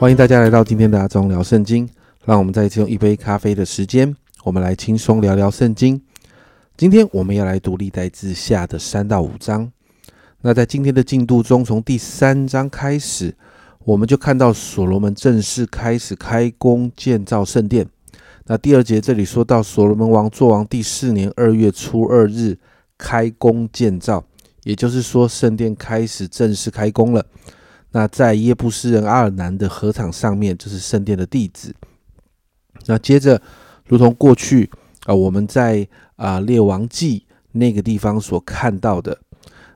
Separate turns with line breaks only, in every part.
欢迎大家来到今天的阿忠聊圣经。让我们再一次用一杯咖啡的时间，我们来轻松聊聊圣经。今天我们要来读历代志下的三到五章。那在今天的进度中，从第三章开始，我们就看到所罗门正式开始开工建造圣殿。那第二节这里说到，所罗门王作王第四年二月初二日开工建造，也就是说圣殿开始正式开工了。那在耶布斯人阿尔南的河场上面，就是圣殿的地址。那接着，如同过去啊，我们在啊列王记那个地方所看到的，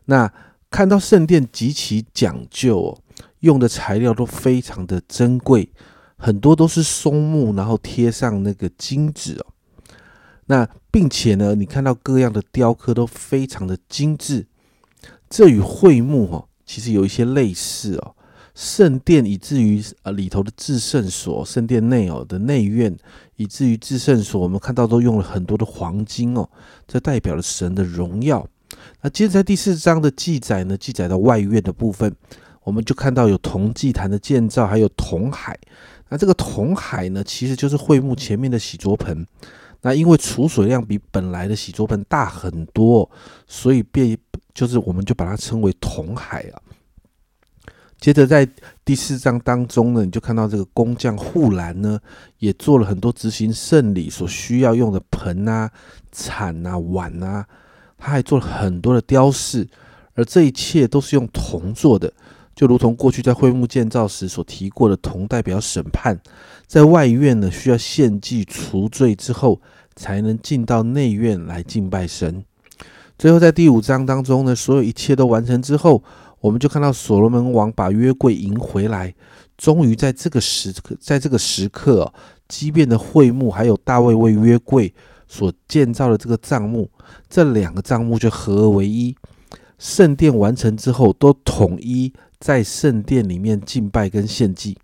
那看到圣殿极其讲究哦，用的材料都非常的珍贵，很多都是松木，然后贴上那个金纸哦。那并且呢，你看到各样的雕刻都非常的精致，这与桧木哦。其实有一些类似哦，圣殿以至于啊里头的至圣所，圣殿内哦的内院，以至于至圣所，我们看到都用了很多的黄金哦，这代表了神的荣耀。那接着在第四章的记载呢，记载到外院的部分，我们就看到有铜祭坛的建造，还有铜海。那这个铜海呢，其实就是会幕前面的洗濯盆。那因为储水量比本来的洗濯盆大很多，所以变。就是我们就把它称为铜海啊。接着在第四章当中呢，你就看到这个工匠护栏呢，也做了很多执行圣礼所需要用的盆啊、铲啊、碗啊，他还做了很多的雕饰，而这一切都是用铜做的，就如同过去在会幕建造时所提过的，同代表审判，在外院呢需要献祭除罪之后，才能进到内院来敬拜神。最后，在第五章当中呢，所有一切都完成之后，我们就看到所罗门王把约柜迎回来。终于在这个时刻，在这个时刻，畸变的会幕还有大卫为约柜所建造的这个帐幕，这两个帐幕就合而为一。圣殿完成之后，都统一在圣殿里面敬拜跟献祭。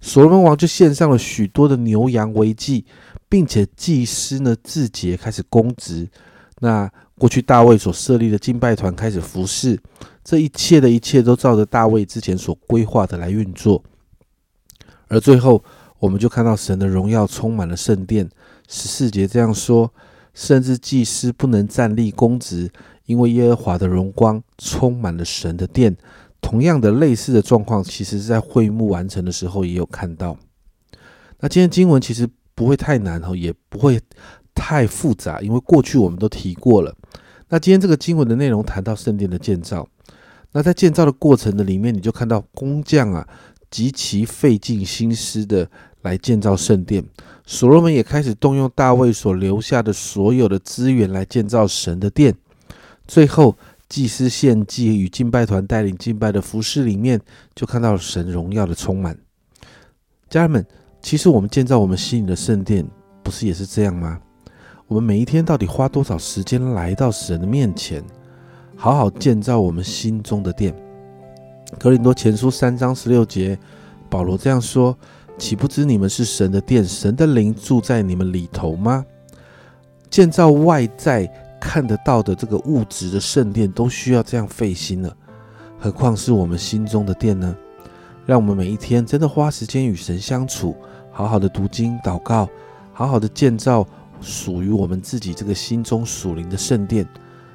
所罗门王就献上了许多的牛羊为祭，并且祭司呢自节开始供职。那过去大卫所设立的敬拜团开始服侍，这一切的一切都照着大卫之前所规划的来运作。而最后，我们就看到神的荣耀充满了圣殿。十四节这样说：甚至祭司不能站立公职，因为耶和华的荣光充满了神的殿。同样的类似的状况，其实是在会幕完成的时候也有看到。那今天经文其实不会太难哦，也不会。太复杂，因为过去我们都提过了。那今天这个经文的内容谈到圣殿的建造，那在建造的过程的里面，你就看到工匠啊极其费尽心思的来建造圣殿。所罗门也开始动用大卫所留下的所有的资源来建造神的殿。最后，祭司献祭与敬拜团带领敬拜的服饰里面，就看到了神荣耀的充满。家人们，其实我们建造我们心里的圣殿，不是也是这样吗？我们每一天到底花多少时间来到神的面前，好好建造我们心中的殿？格林多前书三章十六节，保罗这样说：“岂不知你们是神的殿，神的灵住在你们里头吗？”建造外在看得到的这个物质的圣殿，都需要这样费心了，何况是我们心中的殿呢？让我们每一天真的花时间与神相处，好好的读经祷告，好好的建造。属于我们自己这个心中属灵的圣殿，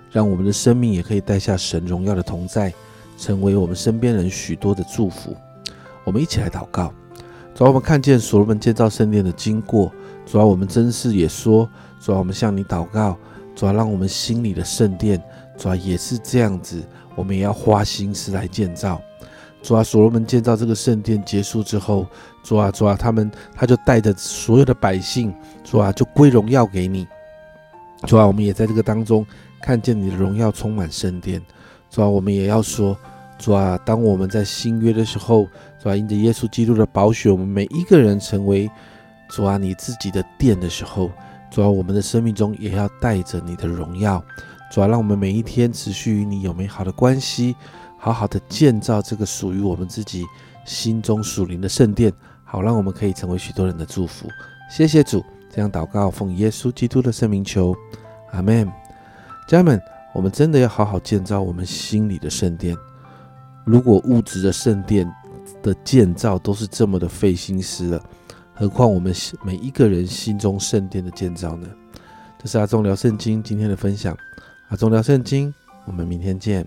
让我们的生命也可以带下神荣耀的同在，成为我们身边人许多的祝福。我们一起来祷告，主要我们看见所罗门建造圣殿的经过，主要我们真是也说，主要我们向你祷告，主要让我们心里的圣殿，主要也是这样子，我们也要花心思来建造。主啊，所罗门建造这个圣殿结束之后，主啊，主啊，他们他就带着所有的百姓，主啊，就归荣耀给你。主啊，我们也在这个当中看见你的荣耀充满圣殿。主啊，我们也要说，主啊，当我们在新约的时候，主啊，因着耶稣基督的宝血，我们每一个人成为主啊你自己的殿的时候，主啊，我们的生命中也要带着你的荣耀。主啊，让我们每一天持续与你有美好的关系。好好的建造这个属于我们自己心中属灵的圣殿，好让我们可以成为许多人的祝福。谢谢主，这样祷告奉耶稣基督的圣名求，阿门。家人们，我们真的要好好建造我们心里的圣殿。如果物质的圣殿的建造都是这么的费心思了，何况我们每一个人心中圣殿的建造呢？这是阿忠聊圣经今天的分享，阿忠聊圣经，我们明天见。